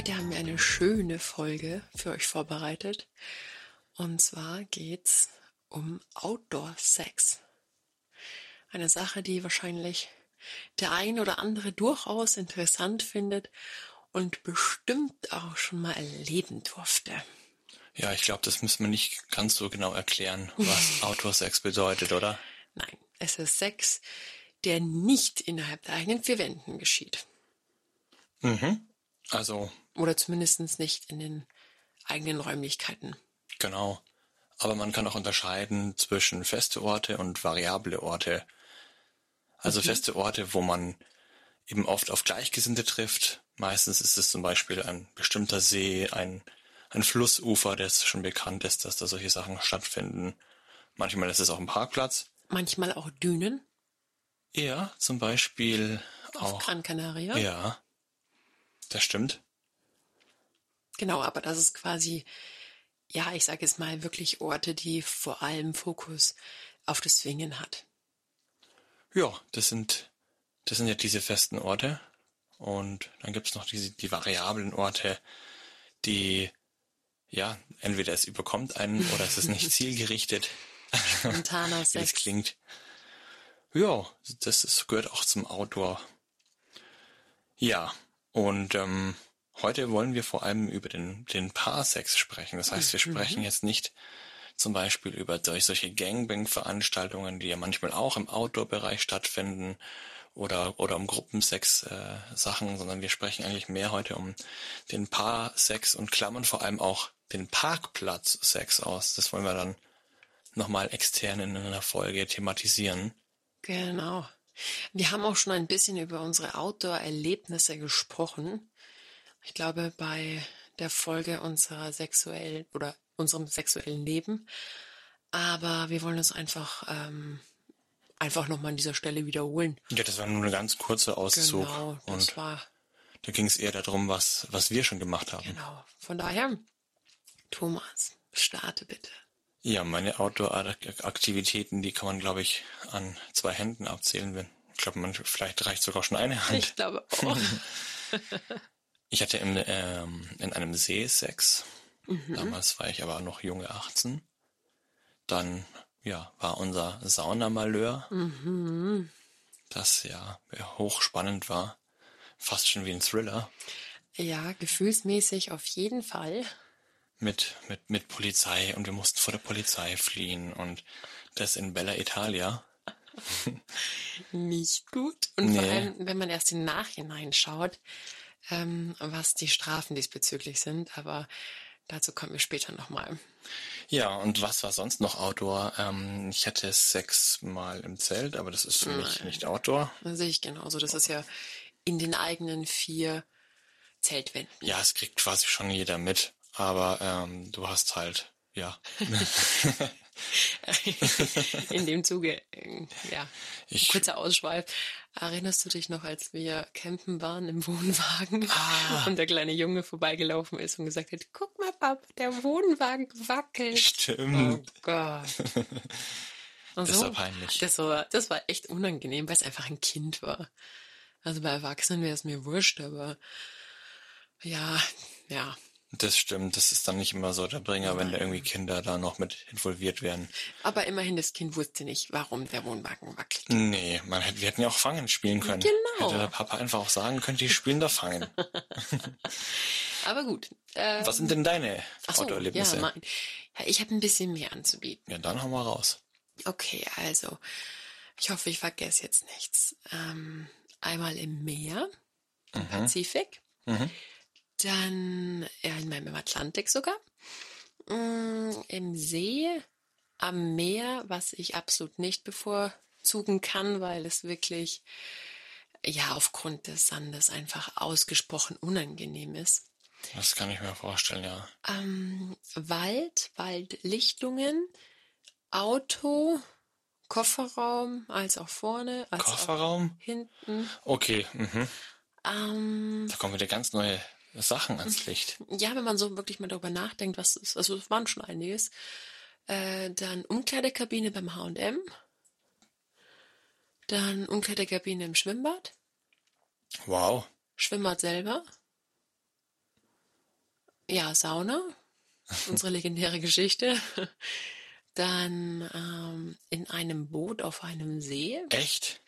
Heute haben wir eine schöne Folge für euch vorbereitet. Und zwar geht's um Outdoor-Sex. Eine Sache, die wahrscheinlich der ein oder andere durchaus interessant findet und bestimmt auch schon mal erleben durfte. Ja, ich glaube, das müssen wir nicht ganz so genau erklären, was Outdoor-Sex bedeutet, oder? Nein, es ist Sex, der nicht innerhalb der eigenen vier Wänden geschieht. Mhm. Also. Oder zumindest nicht in den eigenen Räumlichkeiten. Genau. Aber man kann auch unterscheiden zwischen feste Orte und variable Orte. Also mhm. feste Orte, wo man eben oft auf Gleichgesinnte trifft. Meistens ist es zum Beispiel ein bestimmter See, ein ein Flussufer, das schon bekannt ist, dass da solche Sachen stattfinden. Manchmal ist es auch ein Parkplatz. Manchmal auch Dünen. Ja, zum Beispiel Auf auch. Gran Canaria. Ja, das stimmt. Genau, aber das ist quasi, ja, ich sage jetzt mal wirklich Orte, die vor allem Fokus auf das Swingen hat. Ja, das sind, das sind ja diese festen Orte. Und dann gibt's noch diese, die variablen Orte, die ja, entweder es überkommt einen oder es ist nicht zielgerichtet. Spontaner Sex. Wie das klingt. Ja, das ist, gehört auch zum Outdoor. Ja, und ähm, heute wollen wir vor allem über den, den Paarsex sprechen. Das heißt, wir mhm. sprechen jetzt nicht zum Beispiel über solche Gangbang-Veranstaltungen, die ja manchmal auch im Outdoor-Bereich stattfinden oder, oder um Gruppensex-Sachen, äh, sondern wir sprechen eigentlich mehr heute um den Paarsex und klammern vor allem auch den Parkplatz-Sex aus. Das wollen wir dann nochmal extern in einer Folge thematisieren. Genau. Wir haben auch schon ein bisschen über unsere Outdoor-Erlebnisse gesprochen. Ich glaube, bei der Folge unserer sexuellen oder unserem sexuellen Leben. Aber wir wollen es einfach ähm, einfach nochmal an dieser Stelle wiederholen. Ja, das war nur ein ganz kurzer Auszug. Genau, das und war. Da ging es eher darum, was, was wir schon gemacht haben. Genau. Von daher Thomas, starte bitte. Ja, meine Outdoor-Aktivitäten, die kann man, glaube ich, an zwei Händen abzählen. Wenn, ich glaube, man vielleicht reicht sogar schon eine Hand. Ich glaube auch. ich hatte im, ähm, in einem See Sex. Mhm. Damals war ich aber noch junge 18. Dann, ja, war unser Saunamalheur. Mhm. Das ja hochspannend war. Fast schon wie ein Thriller. Ja, gefühlsmäßig auf jeden Fall mit, mit, mit Polizei und wir mussten vor der Polizei fliehen und das in Bella Italia. Nicht gut. Und nee. vor allem, wenn man erst im Nachhinein schaut, ähm, was die Strafen diesbezüglich sind, aber dazu kommen wir später nochmal. Ja, und was war sonst noch Outdoor? Ähm, ich hatte sechs Mal im Zelt, aber das ist für mich nicht Outdoor. Das sehe ich genauso. Das ist ja in den eigenen vier Zeltwänden. Ja, es kriegt quasi schon jeder mit. Aber ähm, du hast halt, ja. In dem Zuge, äh, ja, ich, kurzer Ausschweif. Erinnerst du dich noch, als wir campen waren im Wohnwagen ah. und der kleine Junge vorbeigelaufen ist und gesagt hat, guck mal, Papa, der Wohnwagen wackelt. Stimmt. Oh Gott. Und das so, war peinlich. Das war, das war echt unangenehm, weil es einfach ein Kind war. Also bei Erwachsenen wäre es mir wurscht, aber ja, ja, das stimmt, das ist dann nicht immer so der Bringer, wenn da irgendwie Kinder da noch mit involviert werden. Aber immerhin, das Kind wusste nicht, warum der Wohnwagen wackelt. Nee, man hätte, wir hätten ja auch Fangen spielen können. Genau. Hätte der Papa einfach auch sagen können, die spielen da Fangen. Aber gut. Ähm, Was sind denn deine so, Autoerlebnisse? Ja, mein, ja, ich habe ein bisschen mehr anzubieten. Ja, dann hauen wir raus. Okay, also, ich hoffe, ich vergesse jetzt nichts. Ähm, einmal im Meer, im mhm. Pazifik. Mhm. Dann ja, in meinem Atlantik sogar. Mm, Im See, am Meer, was ich absolut nicht bevorzugen kann, weil es wirklich ja aufgrund des Sandes einfach ausgesprochen unangenehm ist. Das kann ich mir vorstellen, ja. Ähm, Wald, Waldlichtungen, Auto, Kofferraum, als auch vorne, als Kofferraum? auch hinten. Okay, mhm. Ähm, da kommen wieder ganz neue Sachen ans Licht. Ja, wenn man so wirklich mal darüber nachdenkt, was ist, also es waren schon einiges. Äh, dann Umkleidekabine beim H&M. Dann Umkleidekabine im Schwimmbad. Wow. Schwimmbad selber. Ja, Sauna. Unsere legendäre Geschichte. Dann ähm, in einem Boot auf einem See. Echt?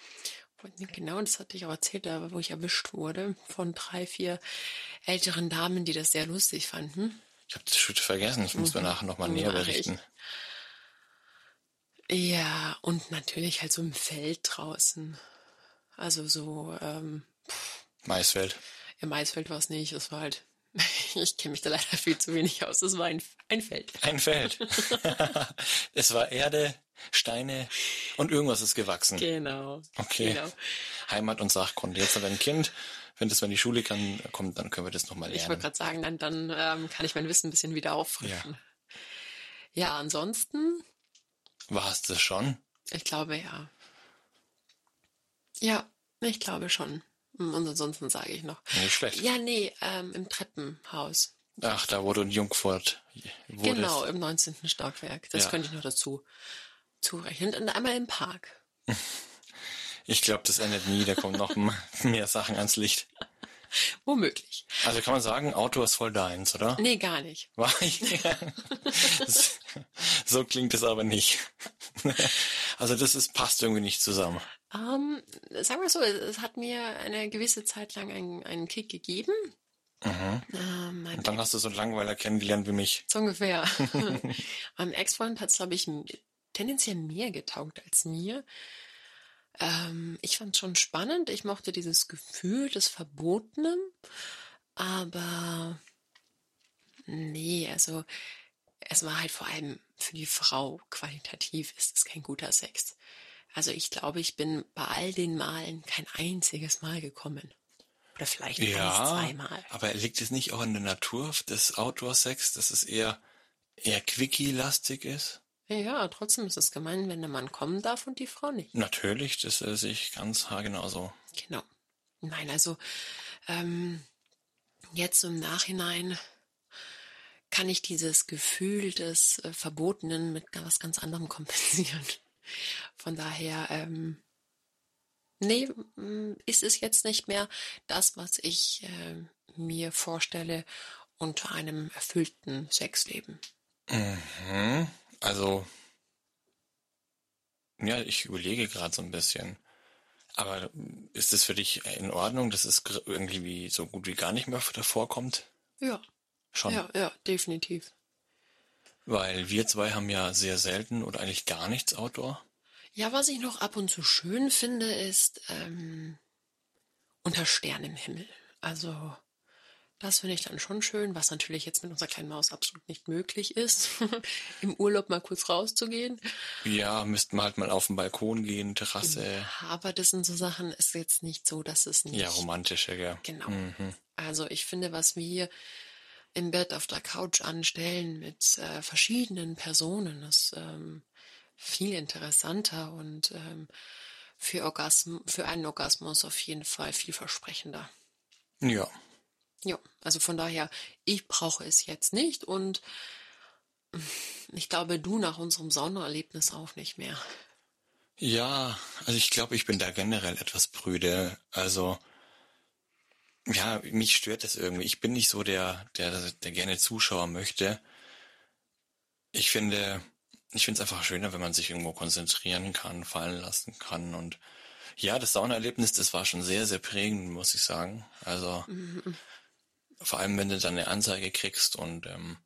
Genau, das hatte ich auch erzählt, wo ich erwischt wurde von drei, vier älteren Damen, die das sehr lustig fanden. Ich habe das schon vergessen. Ich muss mir nachher nochmal näher berichten. Ja, und natürlich halt so im Feld draußen. Also so, ähm, Maisfeld. Im Maisfeld war es nicht, es war halt, ich kenne mich da leider viel zu wenig aus, es war ein, ein Feld. Ein Feld. es war Erde, Steine und irgendwas ist gewachsen. Genau. Okay. Genau. Heimat und Sachkunde. Jetzt hat ein Kind, wenn das, wenn die Schule kann, kommt, dann können wir das nochmal lernen. Ich wollte gerade sagen, dann, dann ähm, kann ich mein Wissen ein bisschen wieder auffrischen. Ja, ja ansonsten. War es das schon? Ich glaube ja. Ja, ich glaube schon. Und ansonsten sage ich noch. Nicht schlecht. Ja, nee, ähm, im Treppenhaus. Ach, da wurde in Jungfurt. Wurdest. Genau, im 19. Stockwerk. Das ja. könnte ich noch dazu zurechnen. Und einmal im Park. Ich glaube, das endet nie. Da kommen noch mehr Sachen ans Licht. Womöglich. Also kann man sagen, Auto ist voll deins, oder? Nee, gar nicht. War ich? so klingt es aber nicht. Also das ist, passt irgendwie nicht zusammen. Ähm, sagen wir so, es hat mir eine gewisse Zeit lang einen, einen Kick gegeben. Mhm. Ähm, Und dann hast du so einen Langweiler kennengelernt wie mich. So ungefähr. mein Ex-Freund hat es, glaube ich, tendenziell mehr getaugt als mir. Ähm, ich fand es schon spannend. Ich mochte dieses Gefühl des Verbotenen. Aber nee, also es war halt vor allem für die Frau qualitativ ist es kein guter Sex. Also ich glaube, ich bin bei all den Malen kein einziges Mal gekommen. Oder vielleicht ja, zweimal. Aber liegt es nicht auch in der Natur des Outdoor-Sex, dass es eher, eher quickie-lastig ist? Ja, trotzdem ist es gemein, wenn der Mann kommen darf und die Frau nicht. Natürlich, das sehe ich ganz haargenau so. Genau. Nein, also ähm, jetzt im Nachhinein kann ich dieses Gefühl des äh, Verbotenen mit was ganz anderem kompensieren. Von daher, ähm, nee, mm, ist es jetzt nicht mehr das, was ich äh, mir vorstelle unter einem erfüllten Sexleben. Mhm. Also, ja, ich überlege gerade so ein bisschen. Aber ist es für dich in Ordnung, dass es irgendwie so gut wie gar nicht mehr davor kommt? Ja. Schon. Ja, ja, definitiv. Weil wir zwei haben ja sehr selten oder eigentlich gar nichts Outdoor. Ja, was ich noch ab und zu schön finde, ist ähm, unter Sternenhimmel. Also das finde ich dann schon schön, was natürlich jetzt mit unserer kleinen Maus absolut nicht möglich ist, im Urlaub mal kurz rauszugehen. Ja, müssten wir halt mal auf den Balkon gehen, Terrasse. Aber das sind so Sachen, ist jetzt nicht so, dass es nicht. Ja, romantischer, ja. Genau. Mhm. Also ich finde, was wir hier im Bett auf der Couch anstellen mit äh, verschiedenen Personen, ist ähm, viel interessanter und ähm, für, Orgasm für einen Orgasmus auf jeden Fall vielversprechender. Ja, ja, also von daher, ich brauche es jetzt nicht und ich glaube, du nach unserem Saunaerlebnis auch nicht mehr. Ja, also ich glaube, ich bin da generell etwas prüde. Also, ja, mich stört das irgendwie. Ich bin nicht so der, der, der gerne Zuschauer möchte. Ich finde, ich finde es einfach schöner, wenn man sich irgendwo konzentrieren kann, fallen lassen kann und ja, das Saunaerlebnis, das war schon sehr, sehr prägend, muss ich sagen. Also, mhm. Vor allem, wenn du dann eine Anzeige kriegst und ähm,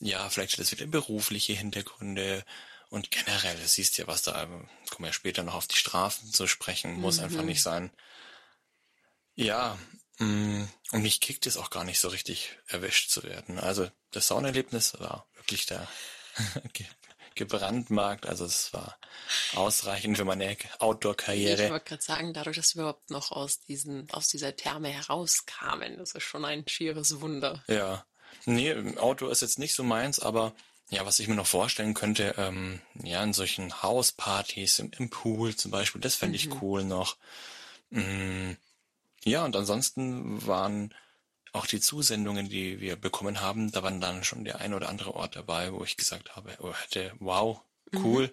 ja, vielleicht hat es wieder berufliche Hintergründe und generell, du siehst ja, was da, kommen wir ja später noch auf die Strafen zu sprechen, muss mhm. einfach nicht sein. Ja, und mich kickt es auch gar nicht so richtig erwischt zu werden. Also das Saunerlebnis war wirklich da gebrandmarkt. Also es war ausreichend für meine Outdoor-Karriere. Ich wollte gerade sagen, dadurch, dass wir überhaupt noch aus, diesen, aus dieser Therme herauskamen, das ist schon ein schieres Wunder. Ja. Nee, Outdoor ist jetzt nicht so meins, aber ja, was ich mir noch vorstellen könnte, ähm, ja, in solchen Hauspartys im, im Pool zum Beispiel, das fände ich mhm. cool noch. Mm, ja, und ansonsten waren auch die Zusendungen, die wir bekommen haben, da waren dann schon der ein oder andere Ort dabei, wo ich gesagt habe, oh, hätte, wow, cool, mhm.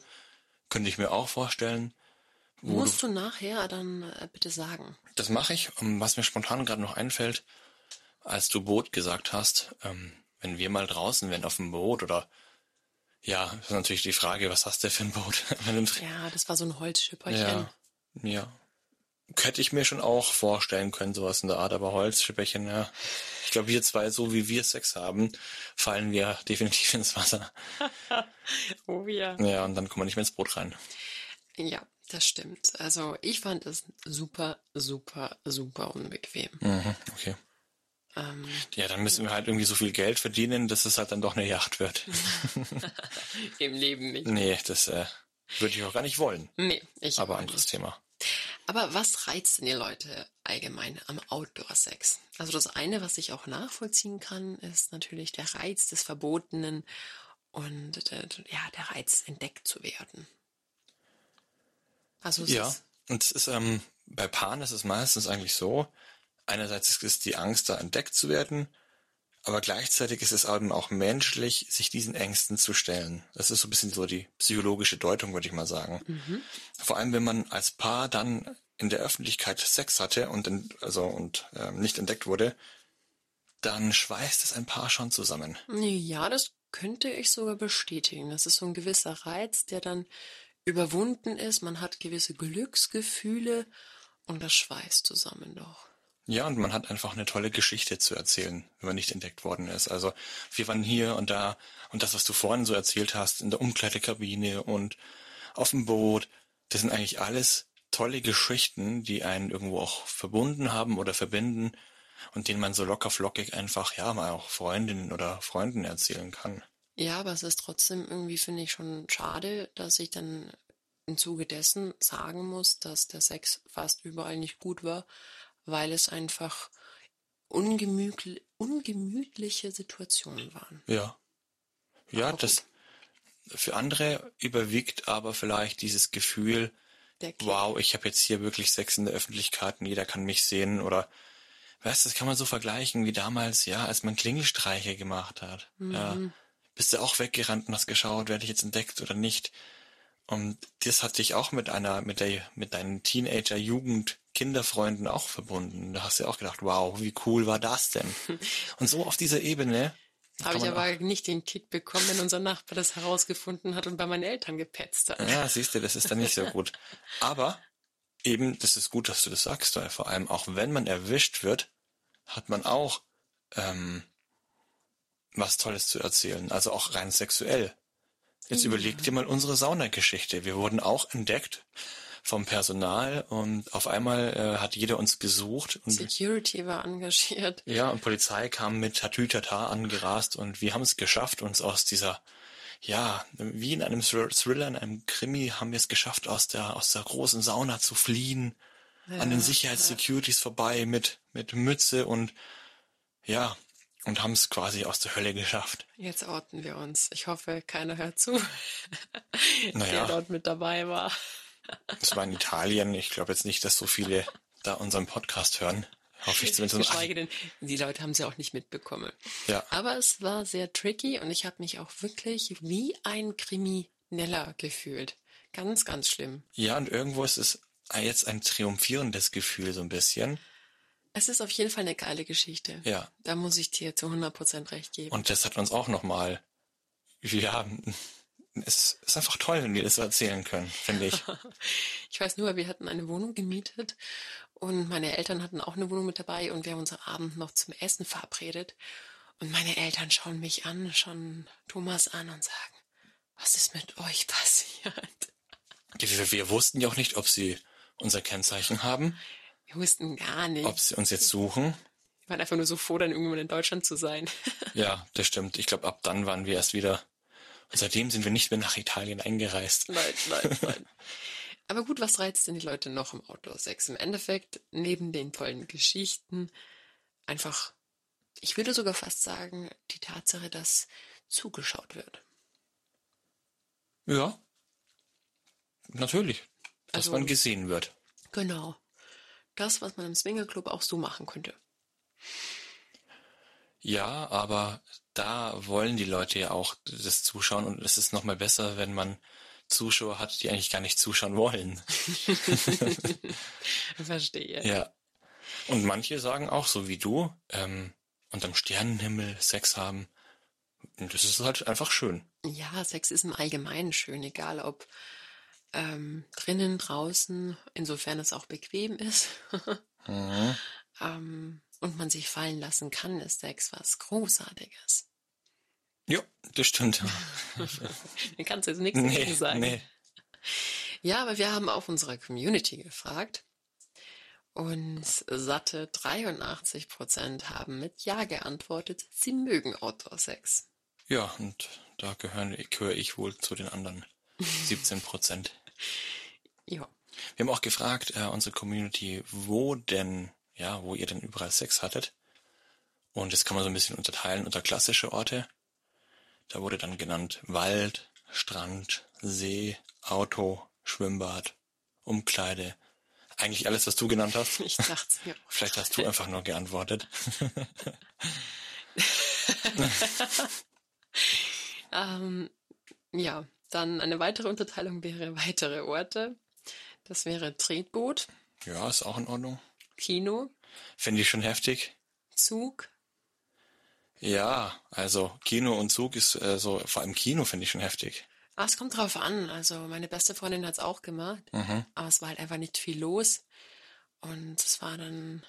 könnte ich mir auch vorstellen. Musst du, du, nachher dann äh, bitte sagen. Das mache ich. Um, was mir spontan gerade noch einfällt, als du Boot gesagt hast, ähm, wenn wir mal draußen wären auf dem Boot oder ja, ist natürlich die Frage, was hast du für ein Boot? ja, das war so ein Holzschipperchen. Ja, ja, hätte ich mir schon auch vorstellen können, sowas in der Art, aber Holzschipperchen, ja. Ich glaube, wir zwei, so wie wir Sex haben, fallen wir definitiv ins Wasser. oh ja. Ja, und dann kommen wir nicht mehr ins Boot rein. Ja, das stimmt. Also ich fand es super, super, super unbequem. Mhm, okay. Ähm, ja, dann müssen wir halt irgendwie so viel Geld verdienen, dass es halt dann doch eine Yacht wird. Im Leben nicht. Nee, das äh, würde ich auch gar nicht wollen. Nee, ich Aber anderes nicht. Thema. Aber was reizt denn die Leute allgemein am Outdoor-Sex? Also das eine, was ich auch nachvollziehen kann, ist natürlich der Reiz des Verbotenen und der, ja, der Reiz, entdeckt zu werden. Also ja, und es ist ähm, bei Paaren ist es meistens eigentlich so, einerseits ist die Angst, da entdeckt zu werden, aber gleichzeitig ist es eben auch menschlich, sich diesen Ängsten zu stellen. Das ist so ein bisschen so die psychologische Deutung, würde ich mal sagen. Mhm. Vor allem, wenn man als Paar dann in der Öffentlichkeit Sex hatte und in, also und äh, nicht entdeckt wurde, dann schweißt es ein Paar schon zusammen. Ja, das könnte ich sogar bestätigen. Das ist so ein gewisser Reiz, der dann überwunden ist. Man hat gewisse Glücksgefühle und das schweißt zusammen doch. Ja, und man hat einfach eine tolle Geschichte zu erzählen, wenn man nicht entdeckt worden ist. Also wir waren hier und da und das, was du vorhin so erzählt hast, in der Umkleidekabine und auf dem Boot, das sind eigentlich alles tolle Geschichten, die einen irgendwo auch verbunden haben oder verbinden und denen man so locker flockig einfach, ja, mal auch Freundinnen oder Freunden erzählen kann. Ja, aber es ist trotzdem irgendwie, finde ich, schon schade, dass ich dann im Zuge dessen sagen muss, dass der Sex fast überall nicht gut war, weil es einfach ungemütl ungemütliche Situationen waren. Ja. Ja, aber das gut. für andere überwiegt aber vielleicht dieses Gefühl, wow, ich habe jetzt hier wirklich Sex in der Öffentlichkeit und jeder kann mich sehen oder weißt du, das kann man so vergleichen wie damals, ja, als man Klingelstreiche gemacht hat. Mhm. Ja, bist du auch weggerannt und hast geschaut, werde ich jetzt entdeckt oder nicht. Und das hat dich auch mit einer, mit der, mit deinen Teenager-Jugend Kinderfreunden auch verbunden. Da hast du ja auch gedacht, wow, wie cool war das denn? Und so auf dieser Ebene. Habe ich aber nicht den Kick bekommen, wenn unser Nachbar das herausgefunden hat und bei meinen Eltern gepetzt hat. Ja, siehst du, das ist dann nicht so gut. Aber eben, das ist gut, dass du das sagst, weil vor allem auch wenn man erwischt wird, hat man auch ähm, was Tolles zu erzählen. Also auch rein sexuell. Jetzt ja. überleg dir mal unsere Saunageschichte. Wir wurden auch entdeckt vom Personal und auf einmal äh, hat jeder uns gesucht. Und, Security war engagiert. Ja, und Polizei kam mit Tatütata angerast und wir haben es geschafft, uns aus dieser, ja, wie in einem Thriller, in einem Krimi, haben wir es geschafft, aus der, aus der großen Sauna zu fliehen, ja, an den Sicherheitssecurities ja. vorbei mit, mit Mütze und ja, und haben es quasi aus der Hölle geschafft. Jetzt orten wir uns. Ich hoffe, keiner hört zu, naja. der dort mit dabei war. Das war in Italien. Ich glaube jetzt nicht, dass so viele da unseren Podcast hören. Hoffe ich zumindest. Geschweige denn, die Leute haben sie auch nicht mitbekommen. Ja. Aber es war sehr tricky und ich habe mich auch wirklich wie ein Krimineller gefühlt. Ganz, ganz schlimm. Ja, und irgendwo ist es jetzt ein triumphierendes Gefühl so ein bisschen. Es ist auf jeden Fall eine geile Geschichte. Ja. Da muss ich dir zu 100% recht geben. Und das hat uns auch nochmal, ja, es ist einfach toll, wenn wir das erzählen können, finde ich. ich weiß nur, wir hatten eine Wohnung gemietet und meine Eltern hatten auch eine Wohnung mit dabei und wir haben uns am Abend noch zum Essen verabredet. Und meine Eltern schauen mich an, schauen Thomas an und sagen, was ist mit euch passiert? Wir, wir wussten ja auch nicht, ob sie unser Kennzeichen haben. Wir wussten gar nicht. Ob sie uns jetzt suchen. Wir waren einfach nur so froh, dann irgendwann in Deutschland zu sein. ja, das stimmt. Ich glaube, ab dann waren wir erst wieder und seitdem sind wir nicht mehr nach Italien eingereist. Nein, nein, nein. Aber gut, was reizt denn die Leute noch im Outdoor-Sex? Im Endeffekt, neben den tollen Geschichten, einfach, ich würde sogar fast sagen, die Tatsache, dass zugeschaut wird. Ja, natürlich. Dass also, man gesehen wird. Genau. Das, was man im Swingerclub auch so machen könnte. Ja, aber da wollen die Leute ja auch das zuschauen und es ist nochmal besser, wenn man Zuschauer hat, die eigentlich gar nicht zuschauen wollen. Verstehe. Ja. Und manche sagen auch, so wie du, ähm, unterm Sternenhimmel Sex haben. Und das ist halt einfach schön. Ja, Sex ist im Allgemeinen schön, egal ob ähm, drinnen, draußen, insofern es auch bequem ist. mhm. ähm, und man sich fallen lassen kann, ist Sex was Großartiges. Ja, das stimmt. Dann kannst du jetzt nichts nee, dagegen sagen. Nee. Ja, aber wir haben auch unsere Community gefragt. Und satte 83 Prozent haben mit Ja geantwortet, sie mögen Outdoor-Sex. Ja, und da gehören, gehöre ich wohl zu den anderen 17 Prozent. Ja. Wir haben auch gefragt, äh, unsere Community, wo denn, ja, wo ihr denn überall Sex hattet. Und das kann man so ein bisschen unterteilen unter klassische Orte. Da wurde dann genannt Wald, Strand, See, Auto, Schwimmbad, Umkleide. Eigentlich alles, was du genannt hast. Ich dachte mir. Vielleicht hast du einfach nur geantwortet. ähm, ja, dann eine weitere Unterteilung wäre weitere Orte. Das wäre Tretboot. Ja, ist auch in Ordnung. Kino. Finde ich schon heftig. Zug. Ja, also Kino und Zug ist äh, so, vor allem Kino finde ich schon heftig. Ah, es kommt drauf an. Also meine beste Freundin hat es auch gemacht, mhm. aber es war halt einfach nicht viel los. Und es war dann,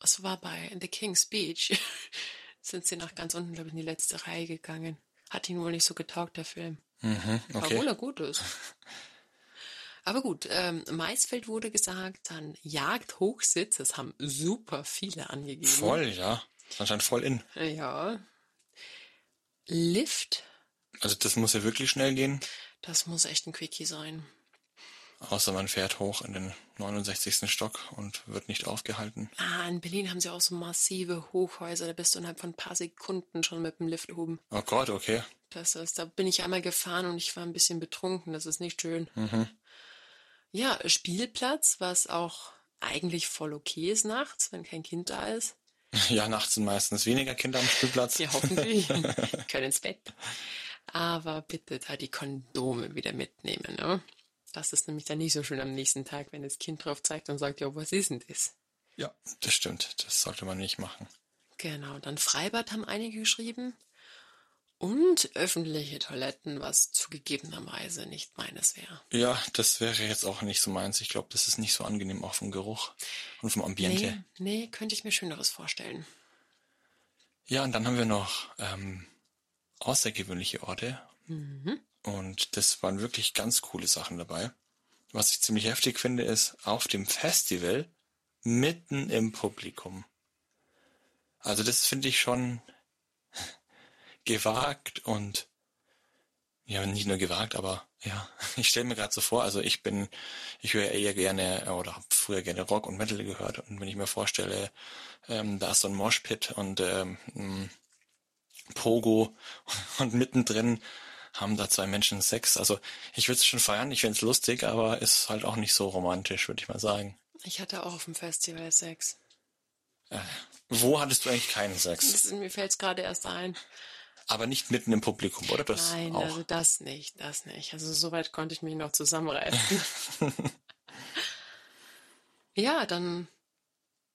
es war bei The King's Beach, sind sie nach ganz unten, glaube ich, in die letzte Reihe gegangen. Hat ihn wohl nicht so getaugt, der Film. Mhm, okay. Obwohl er gut ist. Aber gut, ähm, Maisfeld wurde gesagt, dann Jagdhochsitz, das haben super viele angegeben. Voll, ja. Das ist anscheinend voll in. Ja. Lift. Also das muss ja wirklich schnell gehen. Das muss echt ein Quickie sein. Außer man fährt hoch in den 69. Stock und wird nicht aufgehalten. Ah, in Berlin haben sie auch so massive Hochhäuser. Da bist du innerhalb von ein paar Sekunden schon mit dem Lift oben. Oh Gott, okay. Das ist, da bin ich einmal gefahren und ich war ein bisschen betrunken. Das ist nicht schön. Mhm. Ja, Spielplatz, was auch eigentlich voll okay ist nachts, wenn kein Kind da ist. Ja, nachts sind meistens weniger Kinder am Spielplatz. ja, hoffentlich. Können ins Bett. Aber bitte da die Kondome wieder mitnehmen, ne? Das ist nämlich dann nicht so schön am nächsten Tag, wenn das Kind drauf zeigt und sagt, ja, was ist denn das? Ja, das stimmt. Das sollte man nicht machen. Genau, dann Freibad haben einige geschrieben. Und öffentliche Toiletten, was zugegebenerweise nicht meines wäre. Ja, das wäre jetzt auch nicht so meins. Ich glaube, das ist nicht so angenehm, auch vom Geruch und vom Ambiente. Nee, nee könnte ich mir Schöneres vorstellen. Ja, und dann haben wir noch ähm, außergewöhnliche Orte. Mhm. Und das waren wirklich ganz coole Sachen dabei. Was ich ziemlich heftig finde, ist auf dem Festival mitten im Publikum. Also das finde ich schon gewagt und ja, nicht nur gewagt, aber ja, ich stelle mir gerade so vor, also ich bin, ich höre eher gerne oder habe früher gerne Rock und Metal gehört und wenn ich mir vorstelle, ähm, da ist so ein Moshpit und ähm, Pogo und mittendrin haben da zwei Menschen Sex. Also ich würde es schon feiern, ich finde es lustig, aber ist halt auch nicht so romantisch, würde ich mal sagen. Ich hatte auch auf dem Festival Sex. Äh, wo hattest du eigentlich keinen Sex? Das, mir fällt es gerade erst ein. Aber nicht mitten im Publikum, oder? Das Nein, auch. also das nicht, das nicht. Also soweit konnte ich mich noch zusammenreißen. ja, dann.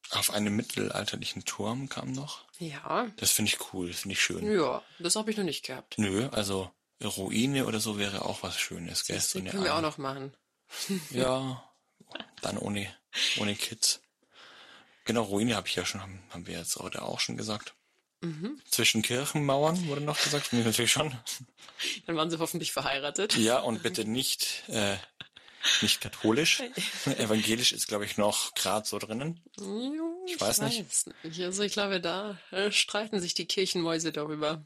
Auf einem mittelalterlichen Turm kam noch. Ja. Das finde ich cool, finde ich schön. Ja, das habe ich noch nicht gehabt. Nö, also Ruine oder so wäre auch was Schönes, gell? Das so können wir auch noch machen. ja, dann ohne, ohne Kids. Genau, Ruine habe ich ja schon, haben, haben wir jetzt heute auch schon gesagt. Mhm. Zwischen Kirchenmauern wurde noch gesagt, natürlich schon. Dann waren sie hoffentlich verheiratet. Ja, und bitte nicht, äh, nicht katholisch. Evangelisch ist, glaube ich, noch gerade so drinnen. Ich, ich weiß, nicht. nicht. Also ich glaube, da äh, streiten sich die Kirchenmäuse darüber.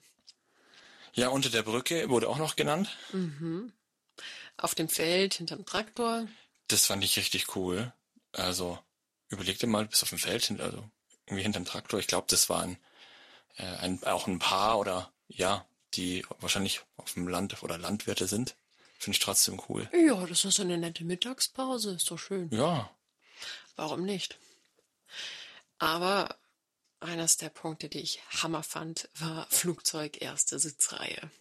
Ja, unter der Brücke wurde auch noch genannt. Mhm. Auf dem Feld hinterm Traktor. Das fand ich richtig cool. Also überleg dir mal, du bist auf dem Feld, also irgendwie hinterm Traktor. Ich glaube, das war ein äh, ein, auch ein Paar oder ja, die wahrscheinlich auf dem Land oder Landwirte sind. Finde ich trotzdem cool. Ja, das ist so eine nette Mittagspause, ist doch schön. Ja. Warum nicht? Aber eines der Punkte, die ich Hammer fand, war Flugzeug erste Sitzreihe.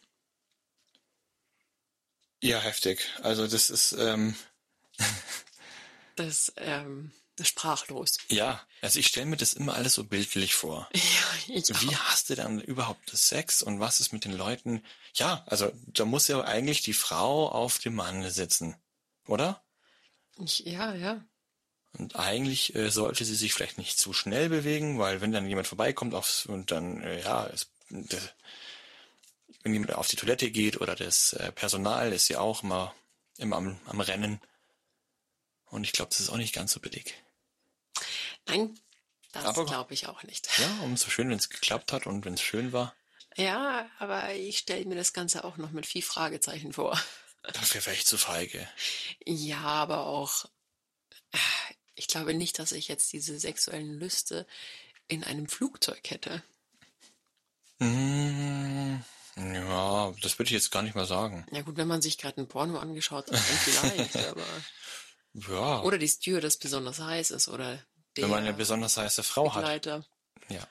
Ja, heftig. Also das ist ähm, Das, ähm, sprachlos. ja, also ich stelle mir das immer alles so bildlich vor. Ja, ich Wie hast du dann überhaupt das Sex und was ist mit den Leuten? Ja, also da muss ja eigentlich die Frau auf dem Mann sitzen, oder? Ich, ja, ja. Und eigentlich äh, sollte sie sich vielleicht nicht zu schnell bewegen, weil wenn dann jemand vorbeikommt aufs, und dann, äh, ja, es, das, wenn jemand auf die Toilette geht oder das äh, Personal ist ja auch immer, immer am, am Rennen. Und ich glaube, das ist auch nicht ganz so billig. Nein, das glaube ich auch nicht. Ja, umso schön, wenn es geklappt hat und wenn es schön war. Ja, aber ich stelle mir das Ganze auch noch mit viel Fragezeichen vor. Dafür wäre ich zu feige. Ja, aber auch, äh, ich glaube nicht, dass ich jetzt diese sexuellen Lüste in einem Flugzeug hätte. Mm, ja, das würde ich jetzt gar nicht mal sagen. Ja gut, wenn man sich gerade ein Porno angeschaut hat, dann vielleicht, aber... Ja, Oder die Stewardess besonders heiß ist oder der wenn man eine besonders heiße Frau hat. Begleiter. Ja.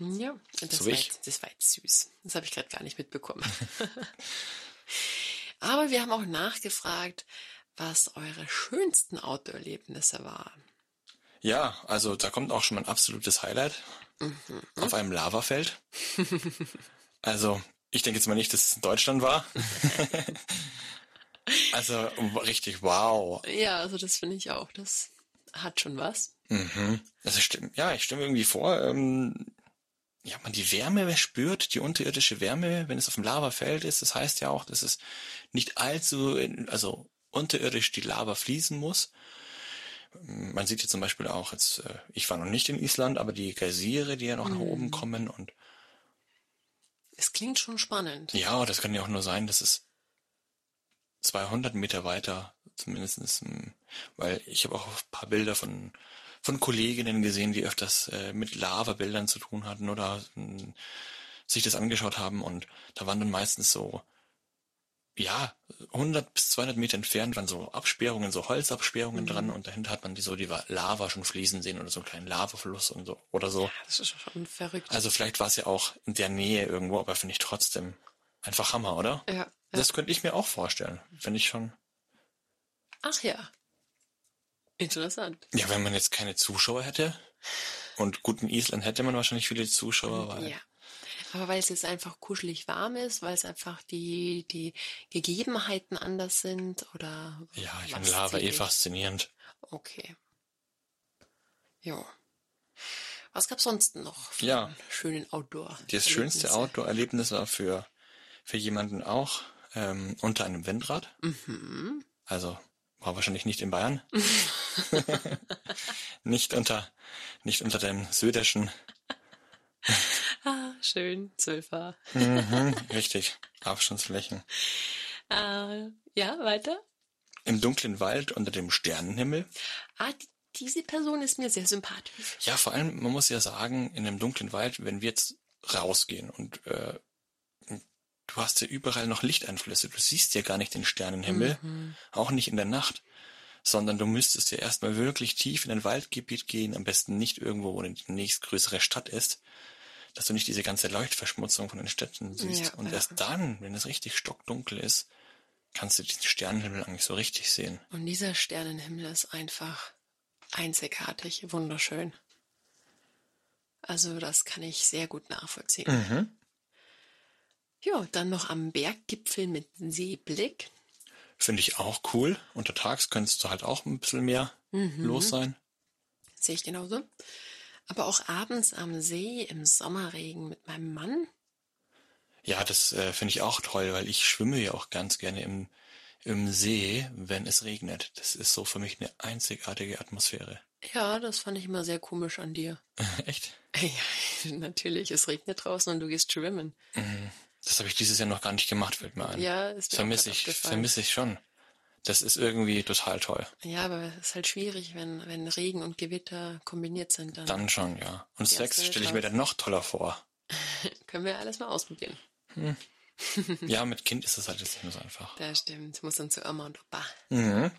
Ja, das, So war jetzt, das war jetzt süß. Das habe ich gerade gar nicht mitbekommen. Aber wir haben auch nachgefragt, was eure schönsten Outdoor-Erlebnisse waren. Ja, also da kommt auch schon mal ein absolutes Highlight auf einem Lavafeld. also ich denke jetzt mal nicht, dass es in Deutschland war. also richtig wow. Ja, also das finde ich auch. Das hat schon was. Mhm. Also stimmt, ja, ich stimme irgendwie vor, ähm, ja, man die Wärme spürt, die unterirdische Wärme, wenn es auf dem Lavafeld ist. Das heißt ja auch, dass es nicht allzu, in- also unterirdisch die Lava fließen muss. Man sieht hier zum Beispiel auch jetzt, äh, ich war noch nicht in Island, aber die Geysire, die ja noch nach oben kommen und Es klingt schon spannend. ja, das kann ja auch nur sein, dass es 200 Meter weiter, zumindestens, ähm, weil ich habe auch ein paar Bilder von von Kolleginnen gesehen, die öfters äh, mit Lava-Bildern zu tun hatten oder ähm, sich das angeschaut haben und da waren dann meistens so ja 100 bis 200 Meter entfernt waren so Absperrungen, so Holzabsperrungen dran und dahinter hat man die so die Lava schon fließen sehen oder so einen kleinen Lavafluss und so oder so. Das ist schon verrückt. Also vielleicht war es ja auch in der Nähe irgendwo, aber finde ich trotzdem einfach Hammer, oder? ja, ja. Das könnte ich mir auch vorstellen. Finde ich schon. Ach ja. Interessant. Ja, wenn man jetzt keine Zuschauer hätte. Und gut, in Island hätte man wahrscheinlich viele Zuschauer, weil. Ja. Aber weil es jetzt einfach kuschelig warm ist, weil es einfach die, die Gegebenheiten anders sind oder Ja, ich finde Lava eh faszinierend. Okay. Jo. Was gab's sonst noch? für Ja. Schönen Outdoor. Das schönste? Outdoor-Erlebnis war für, für jemanden auch ähm, unter einem Windrad. Mhm. Also war wahrscheinlich nicht in Bayern. nicht unter nicht unter dem söderschen. Ah, schön. Zwölfer. Mhm, richtig. Abstandsflächen. Äh, ja, weiter. Im dunklen Wald unter dem Sternenhimmel. Ah, die, diese Person ist mir sehr sympathisch. Ja, vor allem, man muss ja sagen, in einem dunklen Wald, wenn wir jetzt rausgehen und äh, du hast ja überall noch Lichteinflüsse, du siehst ja gar nicht den Sternenhimmel, auch nicht in der Nacht, sondern du müsstest ja erstmal wirklich tief in ein Waldgebiet gehen, am besten nicht irgendwo, wo die nächstgrößere Stadt ist, dass du nicht diese ganze Leuchtverschmutzung von den Städten siehst. Ja, und ja. erst dann, wenn es richtig stockdunkel ist, kannst du den Sternenhimmel eigentlich so richtig sehen. Und dieser Sternenhimmel ist einfach einzigartig, wunderschön. Also das kann ich sehr gut nachvollziehen. Mhm. Ja, dann noch am Berggipfel mit Seeblick. Finde ich auch cool. Untertags könntest du halt auch ein bisschen mehr los sein. Sehe ich genauso. Aber auch abends am See im Sommerregen mit meinem Mann. Ja, das äh, finde ich auch toll, weil ich schwimme ja auch ganz gerne im, im See, wenn es regnet. Das ist so für mich eine einzigartige Atmosphäre. Ja, das fand ich immer sehr komisch an dir. Echt? Ja, natürlich, es regnet draußen und du gehst schwimmen. Das habe ich dieses Jahr noch gar nicht gemacht, fällt mir ein. Ja, ist mir Vermisse ich, vermisse ich schon. Das ist irgendwie total toll. Ja, aber es ist halt schwierig, wenn, wenn Regen und Gewitter kombiniert sind. Dann, Dann schon, ja. Und Sex stelle ich mir dann noch toller vor. können wir alles mal ausprobieren. ja, mit Kind ist das halt jetzt nicht mehr so einfach. Das stimmt, muss dann zu Oma und Opa. Mhm.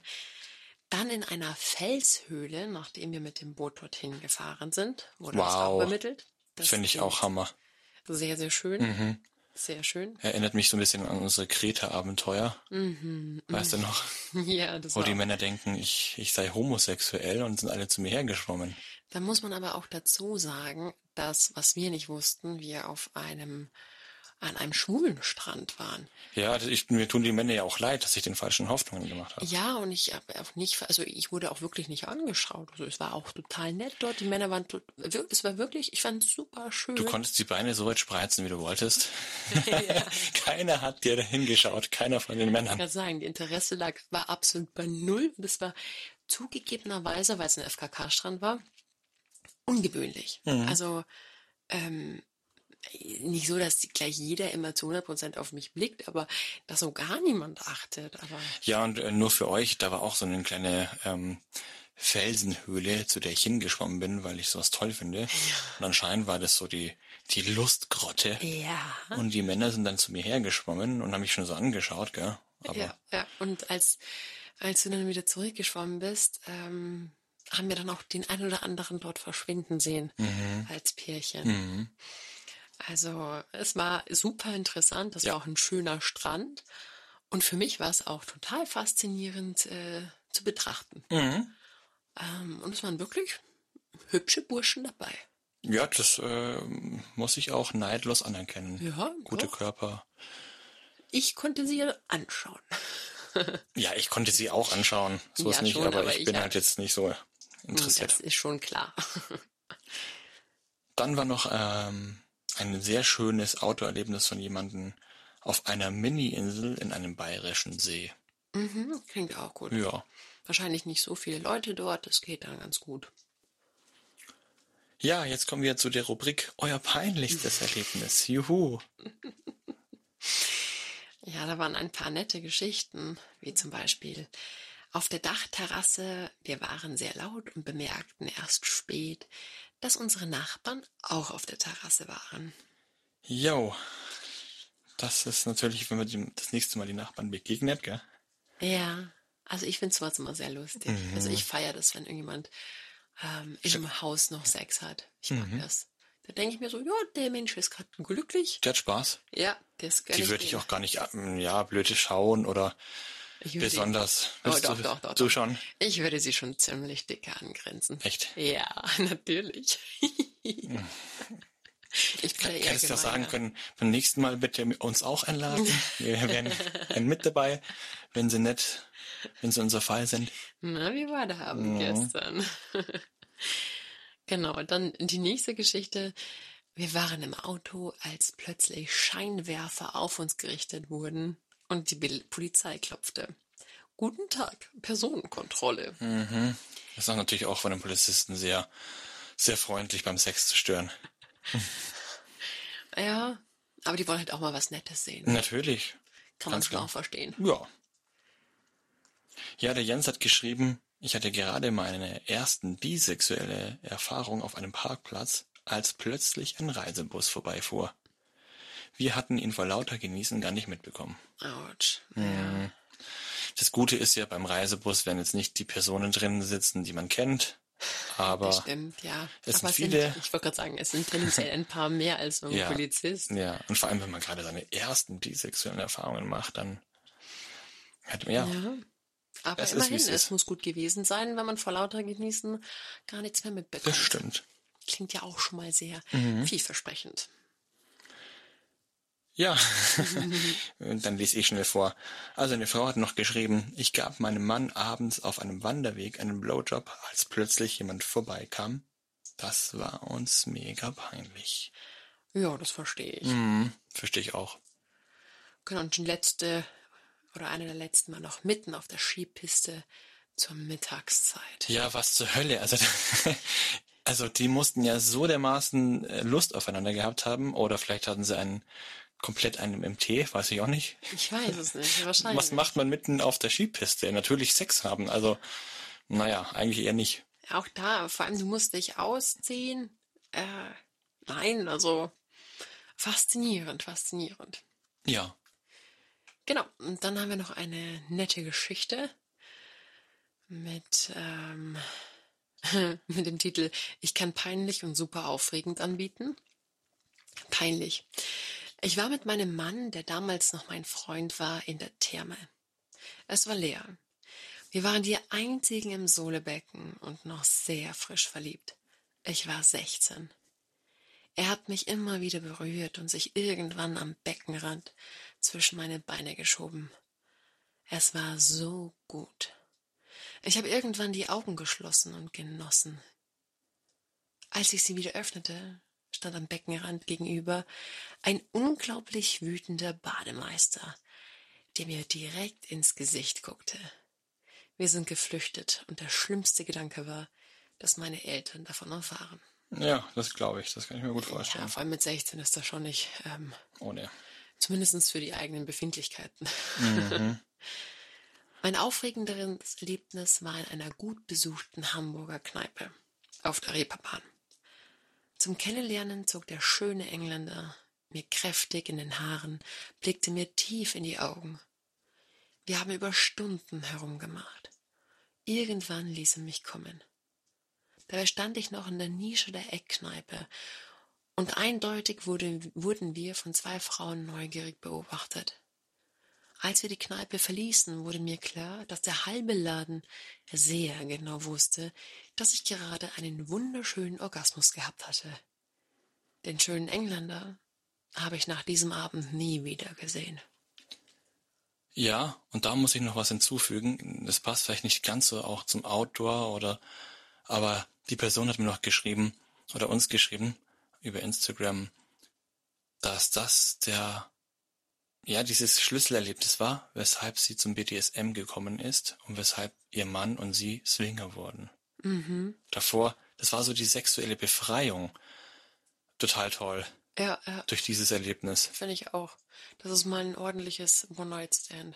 Dann in einer Felshöhle, nachdem wir mit dem Boot dorthin gefahren sind, wurde Wow. auch übermittelt. Das Finde ich auch Hammer. Sehr, sehr schön. Mhm. Sehr schön. Erinnert mich so ein bisschen an unsere Kreta-Abenteuer. Mhm. Weißt du noch? Ja, das Wo die Männer denken, ich, ich sei homosexuell und sind alle zu mir hergeschwommen. Da muss man aber auch dazu sagen, dass, was wir nicht wussten, wir auf einem, an einem schwulen Strand waren. Ja, ich, mir tun die Männer ja auch leid, dass ich den falschen Hoffnungen gemacht habe. Ja, und ich habe auch nicht, also ich wurde auch wirklich nicht angeschaut. Also es war auch total nett dort. Die Männer waren, es war wirklich, ich fand es super schön. Du konntest die Beine so weit spreizen, wie du wolltest. ja. Keiner hat dir dahin geschaut, keiner von den Ich Männern. kann sagen, die Interesse lag, war absolut bei Null. Und es war zugegebenerweise, weil es ein FKK-Strand war, ungewöhnlich. Also, ähm, nicht so, dass gleich jeder immer zu 100% auf mich blickt, aber dass so gar niemand achtet. Aber Ja, und äh, nur für euch, da war auch so eine kleine ähm, Felsenhöhle, zu der ich hingeschwommen bin, weil ich sowas toll finde. Und anscheinend war das so die, die Lustgrotte. ja. Und die Männer sind dann zu mir hergeschwommen und haben mich schon so angeschaut, gell? Aber Ja, ja. Und als, als du dann wieder zurückgeschwommen bist, ähm, haben wir dann auch den einen oder anderen dort verschwinden sehen als Pärchen. mhm. Also es war super interessant. Das Ja. war auch ein schöner Strand. Und für mich war es auch total faszinierend äh, zu betrachten. Mhm. Ähm, und es waren wirklich hübsche Burschen dabei. ja, das äh, muss ich auch neidlos anerkennen. Ja, Gute doch. Körper. Ich konnte sie anschauen. Ja, ich konnte sie auch anschauen. So ist Ja, nicht, schon, aber, aber ich bin halt jetzt nicht so interessiert. Das ist schon klar. Dann war noch ähm, ein sehr schönes Autoerlebnis von jemandem auf einer Mini-Insel in einem bayerischen See. mhm, klingt auch gut. Ja. Wahrscheinlich nicht so viele Leute dort. Das geht dann ganz gut. Ja, jetzt kommen wir zu der Rubrik Euer peinlichstes Erlebnis. Juhu. Ja, da waren ein paar nette Geschichten, wie zum Beispiel auf der Dachterrasse. Wir waren sehr laut und bemerkten erst spät, dass unsere Nachbarn auch auf der Terrasse waren. Jo. Das ist natürlich, wenn man das nächste Mal die Nachbarn begegnet, gell? Ja, also ich finde sowas immer sehr lustig. Also ich feiere das, wenn irgendjemand ähm, in einem Haus noch Sex hat. Ich mag das. Da denke ich mir so, ja, der Mensch ist gerade glücklich. Der hat Spaß. Ja, das gönn Die würde ich auch gar nicht, ähm, ja, blöde schauen oder Ich würde- besonders. Oh, doch, du, doch, doch, Du schon? Ich würde sie schon ziemlich dicke angrenzen. Echt? Ja, natürlich. ich ja eher Hättest du auch sagen können, beim nächsten Mal bitte uns auch einladen. Wir wären, wären mit dabei, wenn sie nicht, wenn sie unser Fall sind. Na, wie war der Abend Mhm. gestern? genau, dann die nächste Geschichte. Wir waren im Auto, als plötzlich Scheinwerfer auf uns gerichtet wurden und die Polizei klopfte. Guten Tag, Personenkontrolle. Mhm. Das ist auch natürlich auch von den Polizisten sehr, sehr freundlich beim Sex zu stören. Ja, aber die wollen halt auch mal was Nettes sehen. Natürlich. Kann man auch verstehen. Ja. Ja, der Jens hat geschrieben, ich hatte gerade meine ersten bisexuelle Erfahrung auf einem Parkplatz, als plötzlich ein Reisebus vorbeifuhr. Wir hatten ihn vor lauter Genießen gar nicht mitbekommen. Autsch. Mhm. Das Gute ist ja beim Reisebus, wenn jetzt nicht die Personen drin sitzen, die man kennt, aber Das stimmt, ja. es sind Aber viele- sind, ich wollte gerade sagen, es sind tendenziell ein paar mehr als so ein Ja. Polizist. ja, und vor allem, wenn man gerade seine ersten bisexuellen Erfahrungen macht, dann hat man ja, Ja. Aber Es ist, immerhin, wie es ist. muss gut gewesen sein, wenn man vor lauter Genießen gar nichts mehr mitbekommt. das stimmt. Klingt ja auch schon mal sehr Mhm. vielversprechend. Ja, Und dann lese ich schnell vor. Also eine Frau hat noch geschrieben, ich gab meinem Mann abends auf einem Wanderweg einen Blowjob, als plötzlich jemand vorbeikam. Das war uns mega peinlich. Ja, das verstehe ich. Mhm, verstehe ich auch. Genau, und die letzte oder eine der letzten war noch mitten auf der Skipiste zur Mittagszeit. Ja, was zur Hölle. Also, also die mussten ja so dermaßen äh, Lust aufeinander gehabt haben. Oder vielleicht hatten sie einen komplett einen MT, weiß ich auch nicht. Ich weiß es nicht, wahrscheinlich. Was macht man mitten auf der Skipiste? Natürlich Sex haben. Also, naja, eigentlich eher nicht. Auch da, vor allem, du musst dich ausziehen. Äh, nein, also faszinierend, faszinierend. Ja. Genau, und dann haben wir noch eine nette Geschichte mit, ähm, mit dem Titel Ich kann peinlich und super aufregend anbieten. Peinlich. Ich war mit meinem Mann, der damals noch mein Freund war, in der Therme. Es war leer. Wir waren die einzigen im Sohlebecken und noch sehr frisch verliebt. Ich war 16. Er hat mich immer wieder berührt und sich irgendwann am Beckenrand zwischen meine Beine geschoben. Es war so gut. Ich habe irgendwann die Augen geschlossen und genossen. Als ich sie wieder öffnete, stand am Beckenrand gegenüber ein unglaublich wütender Bademeister, der mir direkt ins Gesicht guckte. Wir sind geflüchtet und der schlimmste Gedanke war, dass meine Eltern davon erfahren. Ja, das glaube ich. Das kann ich mir gut vorstellen. Ja, vor allem mit 16 ist das schon nicht. Ähm, oh ne. Zumindest für die eigenen Befindlichkeiten. Mhm. mein aufregenderes Erlebnis war in einer gut besuchten Hamburger Kneipe auf der Reeperbahn. Zum Kennenlernen zog der schöne Engländer mir kräftig in den Haaren, blickte mir tief in die Augen. Wir haben über Stunden herumgemacht. Irgendwann ließ er mich kommen. Dabei stand ich noch in der Nische der Eckkneipe, und eindeutig wurde, wurden wir von zwei Frauen neugierig beobachtet. Als wir die Kneipe verließen, wurde mir klar, dass der halbe Laden sehr genau wusste, dass ich gerade einen wunderschönen Orgasmus gehabt hatte. Den schönen Engländer habe ich nach diesem Abend nie wieder gesehen. Ja, und da muss ich noch was hinzufügen. Das passt vielleicht nicht ganz so auch zum Outdoor oder, aber die Person hat mir noch geschrieben oder uns geschrieben über Instagram, dass das der, ja, dieses Schlüsselerlebnis war, weshalb sie zum BDSM gekommen ist und weshalb ihr Mann und sie Swinger wurden. Mhm. Davor, das war so die sexuelle Befreiung. Total toll. Ja, ja. Durch dieses Erlebnis. Finde ich auch. Das ist mal ein ordentliches One-Night-Stand.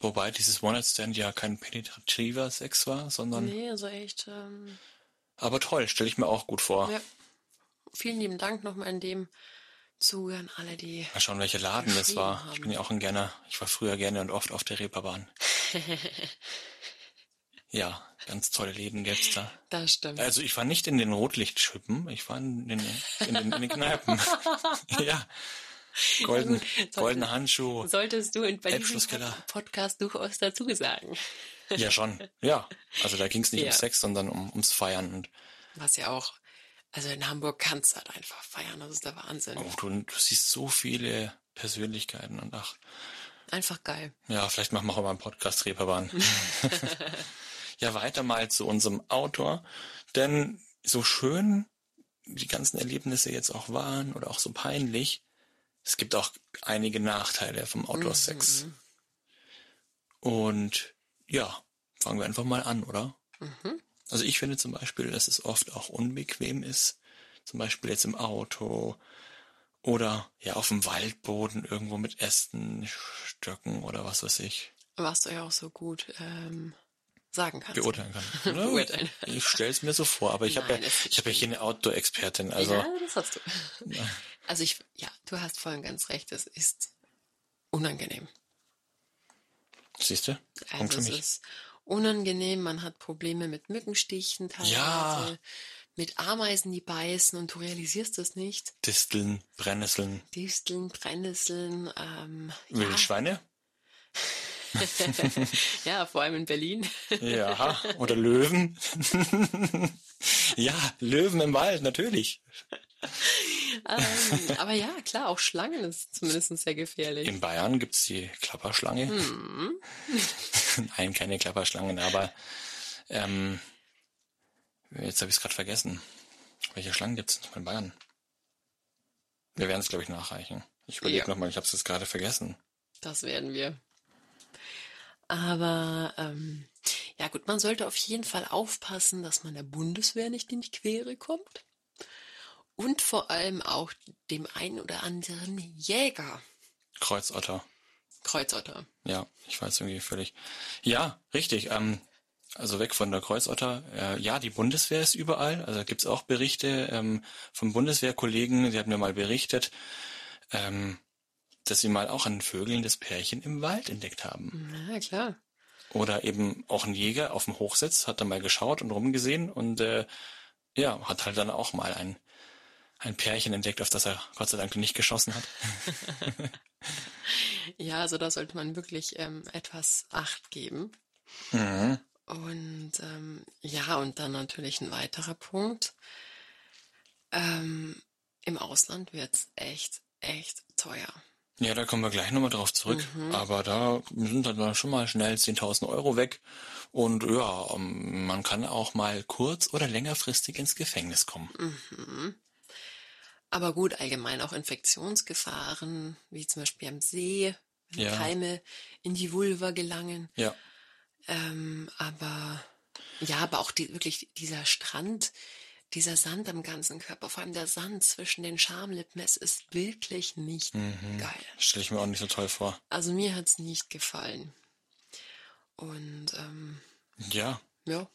Wobei dieses One-Night-Stand ja kein penetrativer Sex war, sondern. Nee, also echt. Ähm, aber toll, stelle ich mir auch gut vor. Ja. Vielen lieben Dank nochmal in dem Zuge an alle, die. Mal schauen, welcher Laden das war. Haben. Ich bin ja auch ein gerne, ich war früher gerne und oft auf der Reeperbahn. ja, ganz tolle Läden gibt's da. Das stimmt. Also ich war nicht in den Rotlichtschippen, ich war in den, in den, in den Kneipen. ja. Golden, goldener Handschuh. Solltest du in, bei diesem Podcast durchaus dazu sagen. Ja, schon. Ja. Also da ging es nicht ja. um Sex, sondern um, ums Feiern. Und Was ja auch, also in Hamburg kannst du halt einfach feiern, das ist der Wahnsinn. Oh, du, du siehst so viele Persönlichkeiten und ach. Einfach geil. Ja, vielleicht machen wir auch mal einen Podcast Reeperbahn. ja, weiter mal zu unserem Autor. Denn so schön die ganzen Erlebnisse jetzt auch waren oder auch so peinlich, es gibt auch einige Nachteile vom Outdoor-Sex. Mhm. Und ja, fangen wir einfach mal an, oder? Mhm. Also ich finde zum Beispiel, dass es oft auch unbequem ist. Zum Beispiel jetzt im Auto oder ja auf dem Waldboden irgendwo mit Ästen, Stöcken oder was weiß ich. Was du ja auch so gut ähm, sagen kannst. Beurteilen kann. Beurteilen. Ich stelle es mir so vor, aber ich habe ja, ich habe ja hier eine Outdoor-Expertin. Also, ja, das hast du. Also ich, ja, du hast vorhin ganz recht, es ist unangenehm. Siehst du? Also es ist unangenehm, man hat Probleme mit Mückenstichen teilweise, ja. mit Ameisen, die beißen und du realisierst das nicht. Disteln, Brennnesseln. Disteln, Brennnesseln, ähm, Wildschweine? Ja. ja, vor allem in Berlin. ja, oder Löwen. ja, Löwen im Wald, natürlich. ähm, aber ja, klar, auch Schlangen ist zumindest sehr gefährlich. In Bayern gibt's die Klapperschlange. Mhm. Nein, keine Klapperschlangen, aber ähm, jetzt habe ich es gerade vergessen. Welche Schlangen gibt's in Bayern? Wir werden es, glaube ich, nachreichen. Ich überlege ja. nochmal, ich habe es jetzt gerade vergessen. Das werden wir. Aber ähm, ja gut, man sollte auf jeden Fall aufpassen, dass man der Bundeswehr nicht in die Quere kommt. Und vor allem auch dem einen oder anderen Jäger. Kreuzotter. Kreuzotter. Ja, ich weiß irgendwie völlig. Ja, richtig. Ähm, also weg von der Kreuzotter. Äh, ja, die Bundeswehr ist überall. Also gibt's auch Berichte ähm, von Bundeswehrkollegen, die haben mir mal berichtet, ähm, dass sie mal auch an Vögeln das Pärchen im Wald entdeckt haben. Na klar. Oder eben auch ein Jäger auf dem Hochsitz hat da mal geschaut und rumgesehen und äh, ja, hat halt dann auch mal ein, ein Pärchen entdeckt, auf das er Gott sei Dank nicht geschossen hat. ja, also da sollte man wirklich ähm, etwas Acht geben. Mhm. Und ähm, ja, und dann natürlich ein weiterer Punkt. Ähm, Im Ausland wird's echt, echt teuer. Ja, da kommen wir gleich nochmal drauf zurück. Aber da sind dann schon mal schnell 10.000 Euro weg. Und ja, ähm, man kann auch mal kurz- oder längerfristig ins Gefängnis kommen. Aber gut, allgemein auch Infektionsgefahren, wie zum Beispiel am See, wenn Ja. Keime in die Vulva gelangen. Ja, Ähm, aber ja, aber auch die, wirklich dieser Strand, dieser Sand am ganzen Körper, vor allem der Sand zwischen den Schamlippen, es ist wirklich nicht geil. stelle ich mir auch nicht so toll vor. Also mir hat's nicht gefallen. Und ähm, Ja, ja,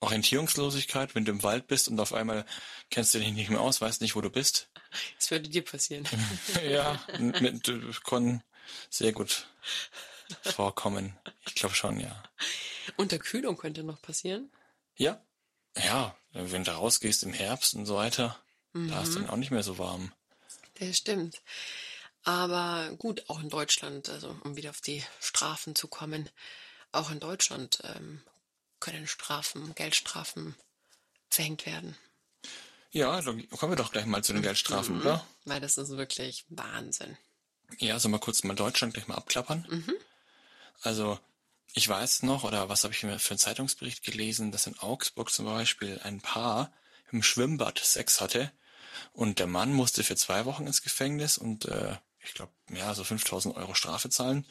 Orientierungslosigkeit, wenn du im Wald bist und auf einmal kennst du dich nicht mehr aus, weißt nicht, wo du bist. es würde dir passieren. ja, mit, äh, kann sehr gut vorkommen. Ich glaube schon, ja. Unterkühlung könnte noch passieren. Ja, ja, wenn du rausgehst im Herbst und so weiter, da ist dann auch nicht mehr so warm. Das stimmt. Aber gut, auch in Deutschland, also um wieder auf die Strafen zu kommen, auch in Deutschland ähm, können Strafen, Geldstrafen verhängt werden. Ja, dann kommen wir doch gleich mal zu den Geldstrafen, oder? Weil das ist wirklich Wahnsinn. Ja, so mal kurz mal Deutschland gleich mal abklappern. Also, ich weiß noch, oder was habe ich mir für einen Zeitungsbericht gelesen, dass in Augsburg zum Beispiel ein Paar im Schwimmbad Sex hatte und der Mann musste für zwei Wochen ins Gefängnis und äh, ich glaube, ja, so 5000 Euro Strafe zahlen.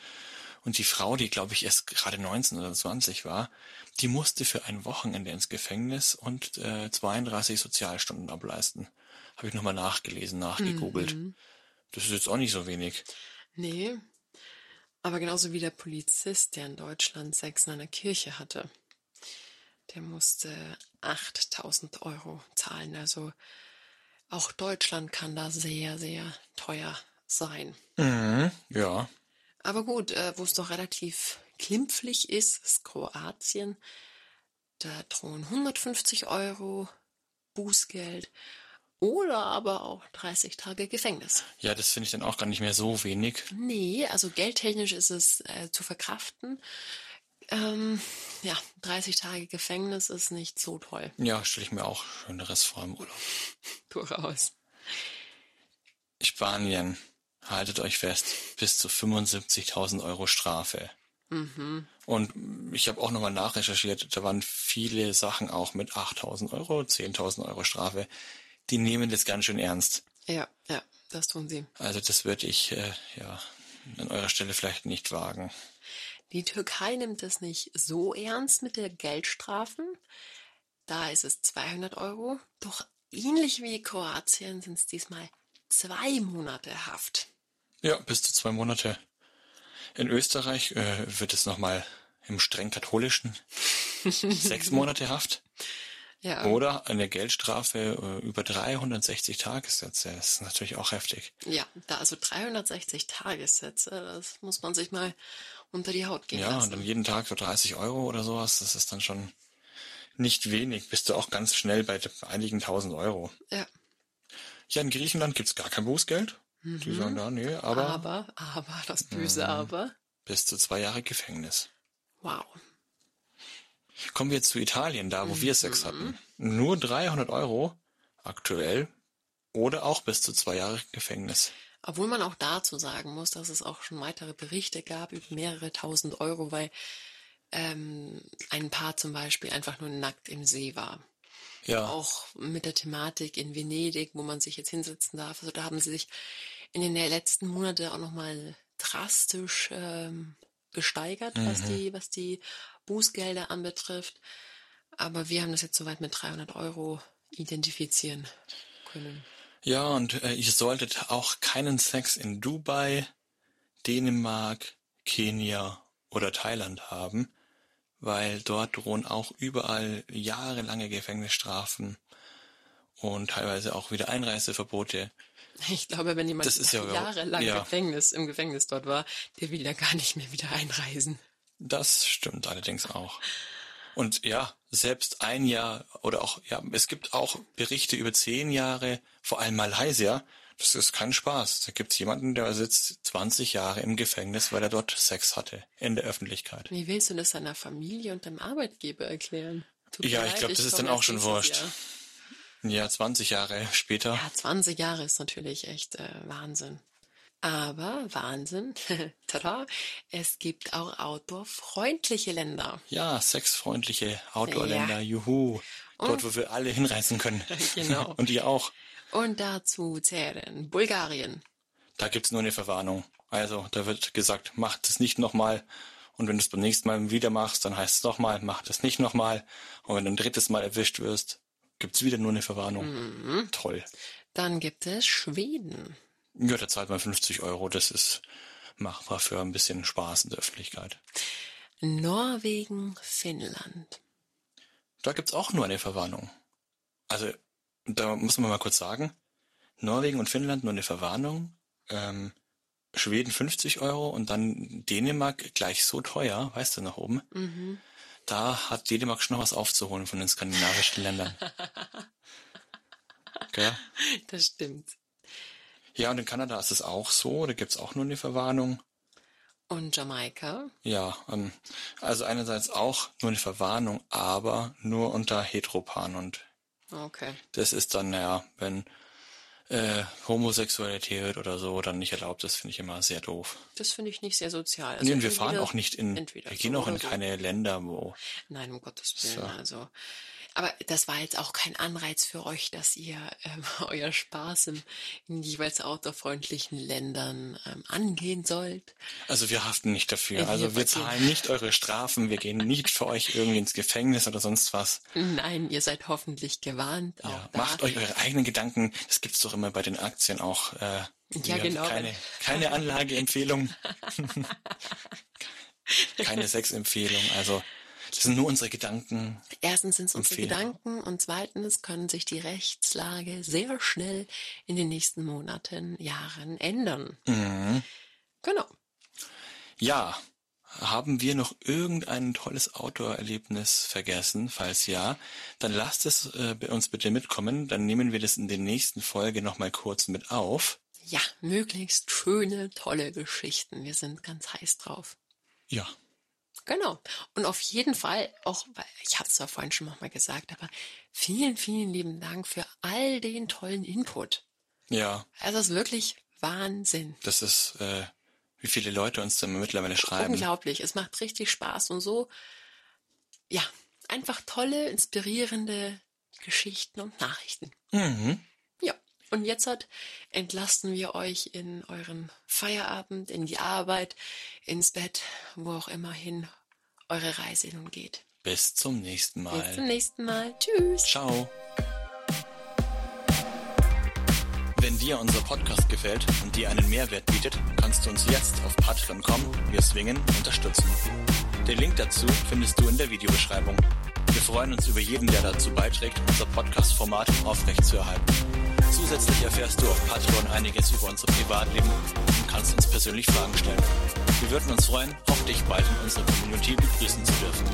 Und die Frau, die glaube ich erst gerade 19 oder 20 war, die musste für ein Wochenende ins Gefängnis und äh, 32 Sozialstunden ableisten. Habe ich nochmal nachgelesen, nachgegoogelt. Das ist jetzt auch nicht so wenig. Nee, aber genauso wie der Polizist, der in Deutschland Sex in einer Kirche hatte, der musste 8000 Euro zahlen. Also auch Deutschland kann da sehr, sehr teuer sein. Mhm, ja. Aber gut, äh, wo es doch relativ klimpflich ist, ist Kroatien. Da drohen 150 Euro Bußgeld oder aber auch 30 Tage Gefängnis. Ja, das finde ich dann auch gar nicht mehr so wenig. Nee, also geldtechnisch ist es äh, zu verkraften. Ähm, ja, 30 Tage Gefängnis ist nicht so toll. Ja, stelle ich mir auch Schöneres vor im Urlaub. Durchaus. Spanien, haltet euch fest, bis zu 75.000 Euro Strafe. Und ich habe auch nochmal nachrecherchiert, da waren viele Sachen auch mit 8.000 Euro, 10.000 Euro Strafe. Die nehmen das ganz schön ernst. Ja, ja, das tun sie. Also das würde ich äh, ja an eurer Stelle vielleicht nicht wagen. Die Türkei nimmt es nicht so ernst mit der Geldstrafen. Da ist es 200 Euro. Doch ähnlich wie Kroatien sind es diesmal zwei Monate Haft. Ja, bis zu zwei Monate. In Österreich äh, wird es nochmal im streng katholischen sechs Monate Haft. Ja, Oder eine Geldstrafe äh, über 360 Tagessätze. Das ist natürlich auch heftig. ja, da also 360 Tagessätze, das muss man sich mal unter die Haut gehen Ja, und lassen. dann jeden Tag so 30 Euro oder sowas. Das ist dann schon nicht wenig. Bist du auch ganz schnell bei einigen tausend Euro. Ja, Ja, in Griechenland gibt's gar kein Bußgeld. Die sagen da, nee, aber, aber, aber, das böse Aber. bis zu zwei Jahre Gefängnis. Wow. Kommen wir jetzt zu Italien, da wo Mhm. wir Sex hatten. Nur 300 Euro aktuell oder auch bis zu zwei Jahre Gefängnis. Obwohl man auch dazu sagen muss, dass es auch schon weitere Berichte gab über mehrere tausend Euro, weil ähm, ein Paar zum Beispiel einfach nur nackt im See war. Ja, Auch mit der Thematik in Venedig, wo man sich jetzt hinsetzen darf. Also da haben sie sich in den letzten Monaten auch nochmal drastisch ähm, gesteigert, was die, was die Bußgelder anbetrifft. Aber wir haben das jetzt soweit mit 300 Euro identifizieren können. ja, und äh, ihr solltet auch keinen Sex in Dubai, Dänemark, Kenia oder Thailand haben, weil dort drohen auch überall jahrelange Gefängnisstrafen und teilweise auch wieder Einreiseverbote. Ich glaube, wenn jemand Das ist ja- jahrelang ja. Gefängnis, im Gefängnis dort war, der will ja gar nicht mehr wieder einreisen. Das stimmt allerdings auch. Und ja, selbst ein Jahr oder auch, ja, es gibt auch Berichte über zehn Jahre, vor allem Malaysia. Das ist kein Spaß. Da gibt's jemanden, der sitzt 20 Jahre im Gefängnis, weil er dort Sex hatte in der Öffentlichkeit. Wie willst du das deiner Familie und deinem Arbeitgeber erklären? Tut ja, ich glaube, das ist dann auch schon wurscht. Jahr. Ja, 20 Jahre später. Ja, 20 Jahre ist natürlich echt äh, Wahnsinn. Aber Wahnsinn, tada, es gibt auch outdoor-freundliche Länder. Ja, sexfreundliche Outdoor-Länder, ja. juhu. Dort, wo wir alle hinreisen können. genau. Und ihr auch. Und dazu zählen Bulgarien. Da gibt's nur eine Verwarnung. Also, da wird gesagt, macht es nicht nochmal. Und wenn du es beim nächsten Mal wieder machst, dann heißt es nochmal, mach das nicht nochmal. Und wenn du ein drittes Mal erwischt wirst, gibt's wieder nur eine Verwarnung. Mhm. Toll. Dann gibt es Schweden. Ja, da zahlt man 50 Euro. Das ist machbar für ein bisschen Spaß in der Öffentlichkeit. Norwegen, Finnland. Da gibt's auch nur eine Verwarnung. Also, da muss man mal kurz sagen, Norwegen und Finnland nur eine Verwarnung, ähm, Schweden 50 Euro und dann Dänemark gleich so teuer, weißt du, nach oben. Mhm. Da hat Dänemark schon noch was aufzuholen von den skandinavischen Ländern. Gell? Das stimmt. Ja, und in Kanada ist es auch so, da gibt's auch nur eine Verwarnung. Und Jamaika? Ja, ähm, also einerseits auch nur eine Verwarnung, aber nur unter Heteropan und okay. das ist dann, ja, wenn äh, Homosexualität oder so dann nicht erlaubt ist, finde ich immer sehr doof. Das finde ich nicht sehr sozial. Also nee, wir fahren auch nicht in, wir gehen auch in keine so. Länder, wo. Nein, um Gottes Willen, so. also aber das war jetzt auch kein Anreiz für euch, dass ihr ähm, euer Spaß im, in jeweils outdoorfreundlichen Ländern ähm, angehen sollt. Also wir haften nicht dafür. Also wir zahlen nicht eure Strafen, wir gehen nicht für euch irgendwie ins Gefängnis oder sonst was. Nein, ihr seid hoffentlich gewarnt. Ja, macht euch eure eigenen Gedanken. Das gibt's doch immer bei den Aktien auch. Äh, ja, genau. Keine, keine Anlageempfehlung. keine Sexempfehlung. Also das sind nur unsere Gedanken. Erstens sind es unsere. Gedanken und zweitens können sich die Rechtslage sehr schnell in den nächsten Monaten, Jahren ändern. Mhm. Genau. Ja, haben wir noch irgendein tolles Outdoor-Erlebnis vergessen? Falls ja, dann lasst es äh, uns bitte mitkommen. Dann nehmen wir das in der nächsten Folge nochmal kurz mit auf. Ja, möglichst schöne, tolle Geschichten. Wir sind ganz heiß drauf. Ja. Genau. Und auf jeden Fall, auch, weil ich habe es zwar vorhin schon nochmal gesagt, aber vielen, vielen lieben Dank für all den tollen Input. Ja. Also es ist wirklich Wahnsinn. Das ist, äh, wie viele Leute uns da mittlerweile schreiben. Unglaublich. Es macht richtig Spaß und so, ja, einfach tolle, inspirierende Geschichten und Nachrichten. Mhm. Und jetzt hat, entlasten wir euch in euren Feierabend, in die Arbeit, ins Bett, wo auch immer hin eure Reise nun geht. Bis zum nächsten Mal. Bis zum nächsten Mal. Tschüss. Ciao. Wenn dir unser Podcast gefällt und dir einen Mehrwert bietet, kannst du uns jetzt auf patreon.com, wir swingen, unterstützen. Den Link dazu findest du in der Videobeschreibung. Wir freuen uns über jeden, der dazu beiträgt, unser Podcast-Format aufrechtzuerhalten. Zusätzlich erfährst du auf Patreon einiges über unser Privatleben und kannst uns persönlich Fragen stellen. Wir würden uns freuen, auch dich bald in unserer Community begrüßen zu dürfen.